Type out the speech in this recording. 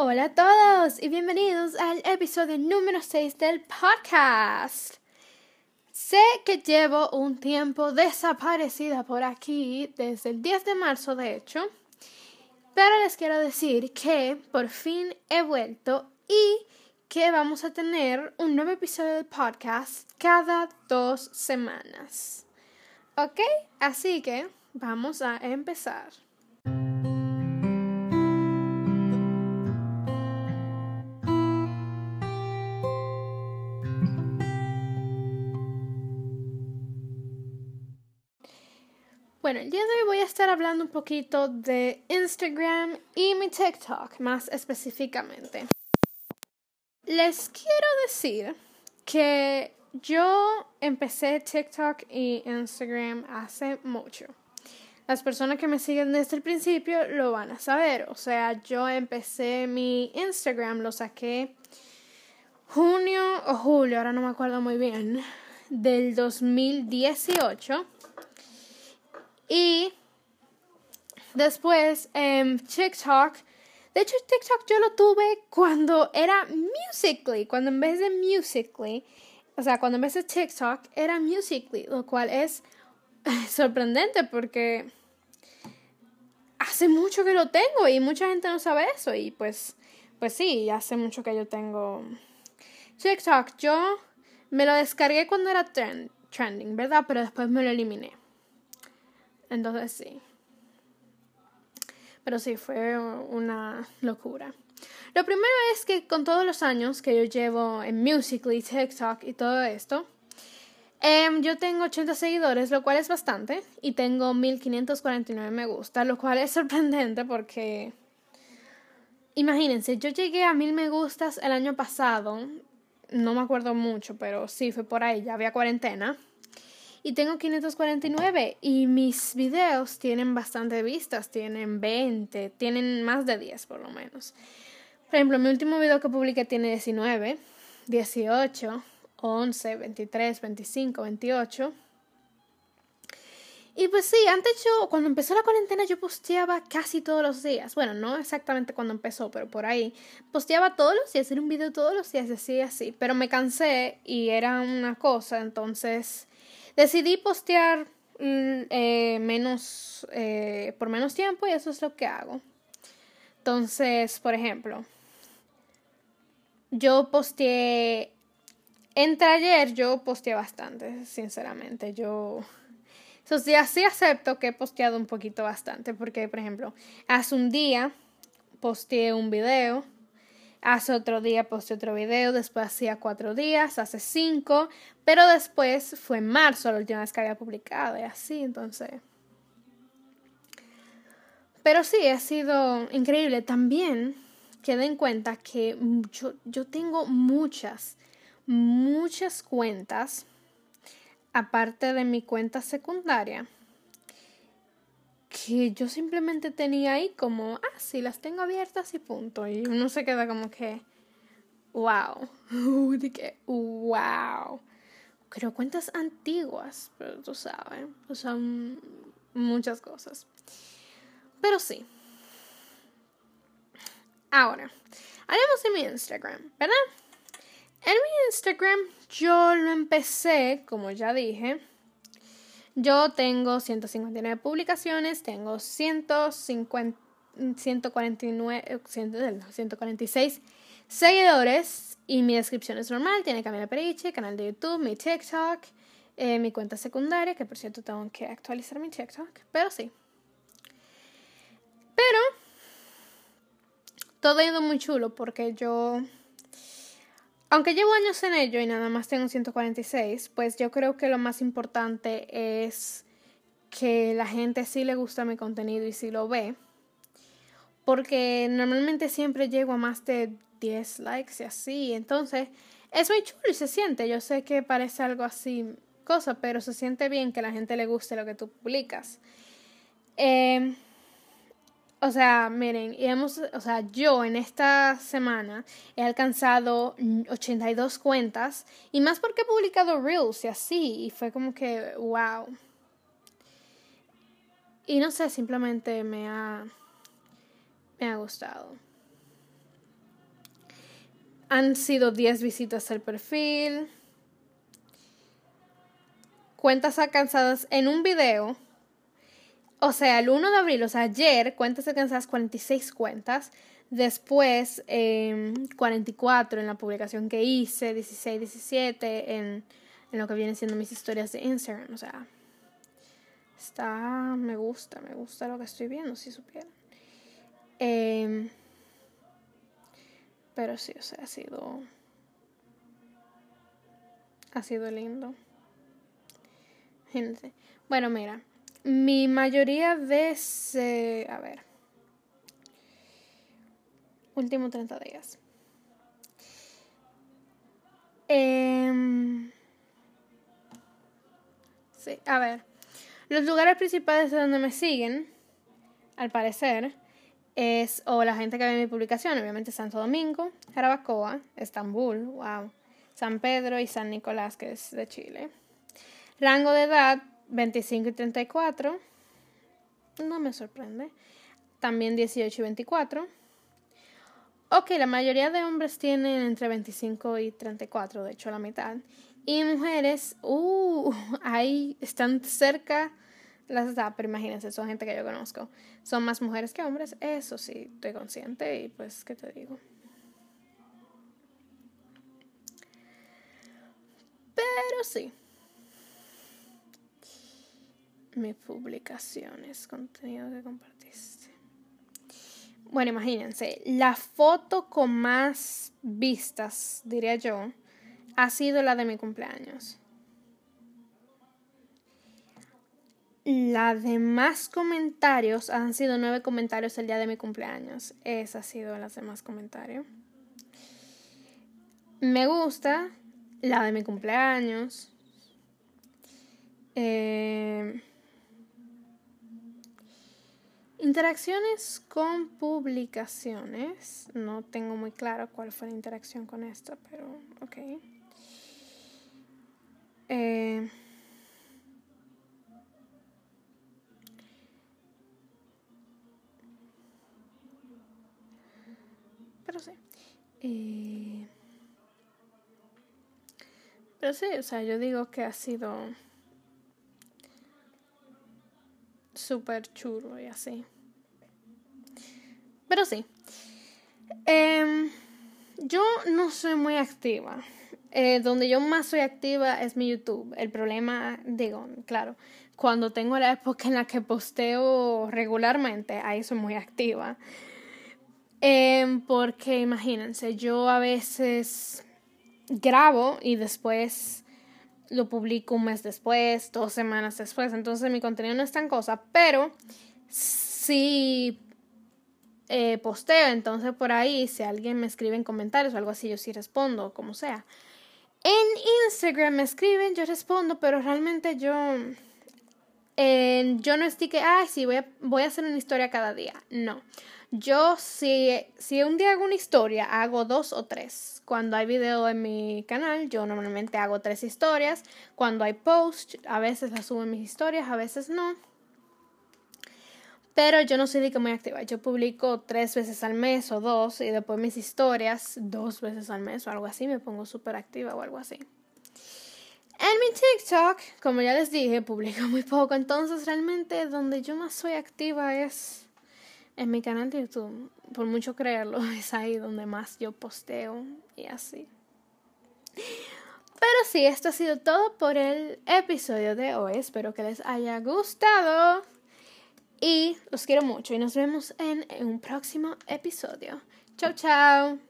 Hola a todos y bienvenidos al episodio número 6 del podcast. Sé que llevo un tiempo desaparecida por aquí, desde el 10 de marzo de hecho, pero les quiero decir que por fin he vuelto y que vamos a tener un nuevo episodio del podcast cada dos semanas. ¿Ok? Así que vamos a empezar. Bueno, el día de hoy voy a estar hablando un poquito de Instagram y mi TikTok más específicamente. Les quiero decir que yo empecé TikTok y Instagram hace mucho. Las personas que me siguen desde el principio lo van a saber. O sea, yo empecé mi Instagram, lo saqué junio o julio, ahora no me acuerdo muy bien, del 2018 y después en TikTok, de hecho TikTok yo lo tuve cuando era Musically, cuando en vez de Musically, o sea, cuando en vez de TikTok era Musically, lo cual es sorprendente porque hace mucho que lo tengo y mucha gente no sabe eso y pues pues sí, hace mucho que yo tengo TikTok. Yo me lo descargué cuando era trending, ¿verdad? Pero después me lo eliminé. Entonces sí. Pero sí, fue una locura. Lo primero es que con todos los años que yo llevo en Musically, TikTok y todo esto, em, yo tengo 80 seguidores, lo cual es bastante, y tengo 1549 me gusta, lo cual es sorprendente porque, imagínense, yo llegué a 1000 me gustas el año pasado, no me acuerdo mucho, pero sí, fue por ahí, ya había cuarentena y tengo 549 y mis videos tienen bastante vistas, tienen 20, tienen más de 10 por lo menos. Por ejemplo, mi último video que publiqué tiene 19, 18, 11, 23, 25, 28. Y pues sí, antes yo, cuando empezó la cuarentena, yo posteaba casi todos los días. Bueno, no exactamente cuando empezó, pero por ahí. Posteaba todos los días, era un video todos los días, así, así. Pero me cansé y era una cosa, entonces Decidí postear mm, eh, menos, eh, por menos tiempo y eso es lo que hago. Entonces, por ejemplo, yo posteé, entre ayer yo posteé bastante, sinceramente. Yo, días sí acepto que he posteado un poquito bastante, porque, por ejemplo, hace un día posteé un video Hace otro día posté otro video, después hacía cuatro días, hace cinco, pero después fue en marzo la última vez que había publicado y así, entonces. Pero sí, ha sido increíble. También queda en cuenta que yo, yo tengo muchas, muchas cuentas, aparte de mi cuenta secundaria que yo simplemente tenía ahí como, ah, sí, las tengo abiertas y punto. Y uno se queda como que, wow, de que, wow. Creo cuentas antiguas, pero tú sabes, son muchas cosas. Pero sí. Ahora, haremos en mi Instagram, ¿verdad? En mi Instagram yo lo empecé, como ya dije, yo tengo 159 publicaciones, tengo 150, 149, 146 seguidores y mi descripción es normal. Tiene Camila Periche, canal de YouTube, mi TikTok, eh, mi cuenta secundaria, que por cierto tengo que actualizar mi TikTok, pero sí. Pero todo ha ido muy chulo porque yo aunque llevo años en ello y nada más tengo 146, pues yo creo que lo más importante es que la gente sí le gusta mi contenido y sí lo ve. Porque normalmente siempre llego a más de 10 likes y así. Entonces, es muy chulo y se siente. Yo sé que parece algo así, cosa, pero se siente bien que la gente le guste lo que tú publicas. Eh, o sea, miren, hemos, o sea, yo en esta semana he alcanzado 82 cuentas y más porque he publicado reels y así, y fue como que, wow. Y no sé, simplemente me ha, me ha gustado. han sido 10 visitas al perfil. Cuentas alcanzadas en un video. O sea, el 1 de abril, o sea, ayer, cuentas alcanzadas 46 cuentas. Después, 44 em, en la publicación que hice, 16, 17 en, en lo que vienen siendo mis historias de Instagram. O sea, está, me gusta, me gusta lo que estoy viendo, si supieran. Eh, pero sí, o sea, ha sido. Ha sido lindo. Gente. Bueno, mira. Mi mayoría de. a ver. Último 30 días. Eh, sí, a ver. Los lugares principales de donde me siguen, al parecer, es, o la gente que ve mi publicación, obviamente Santo Domingo, Jarabacoa, Estambul, wow, San Pedro y San Nicolás, que es de Chile. Rango de edad 25 y 34, no me sorprende. También 18 y 24. Ok, la mayoría de hombres tienen entre 25 y 34, de hecho la mitad. Y mujeres, uh, ahí están cerca las da, pero imagínense, son gente que yo conozco. Son más mujeres que hombres, eso sí, estoy consciente y pues, ¿qué te digo? Pero sí. Mis publicaciones, contenido que compartiste. Bueno, imagínense, la foto con más vistas, diría yo, ha sido la de mi cumpleaños. La de más comentarios han sido nueve comentarios el día de mi cumpleaños. Esa ha sido las demás comentarios. Me gusta la de mi cumpleaños. Eh, interacciones con publicaciones. No tengo muy claro cuál fue la interacción con esta, pero ok. Eh, Pero sí. Eh, pero sí, o sea, yo digo que ha sido súper chulo y así. Pero sí. Em, yo no soy muy activa. Eh, donde yo más soy activa es mi YouTube. El problema, digo, claro, cuando tengo la época en la que posteo regularmente, ahí soy muy activa. Em, porque imagínense, yo a veces grabo y después lo publico un mes después, dos semanas después, entonces mi contenido no es tan cosa, pero si eh, posteo, entonces por ahí, si alguien me escribe en comentarios o algo así, yo sí respondo, como sea. En Instagram me escriben, yo respondo, pero realmente yo, yo no estoy que, ay, sí, voy a, voy a hacer una historia cada día. No. Yo si, si un día hago una historia, hago dos o tres. Cuando hay video en mi canal, yo normalmente hago tres historias. Cuando hay post, a veces las subo en mis historias, a veces no. Pero yo no soy de que muy activa. Yo publico tres veces al mes o dos y después mis historias dos veces al mes o algo así. Me pongo súper activa o algo así. En mi TikTok, como ya les dije, publico muy poco. Entonces realmente donde yo más soy activa es en mi canal de YouTube, por mucho creerlo, es ahí donde más yo posteo y así. Pero sí, esto ha sido todo por el episodio de hoy. Espero que les haya gustado. Y los quiero mucho y nos vemos en un próximo episodio. Chao, chao.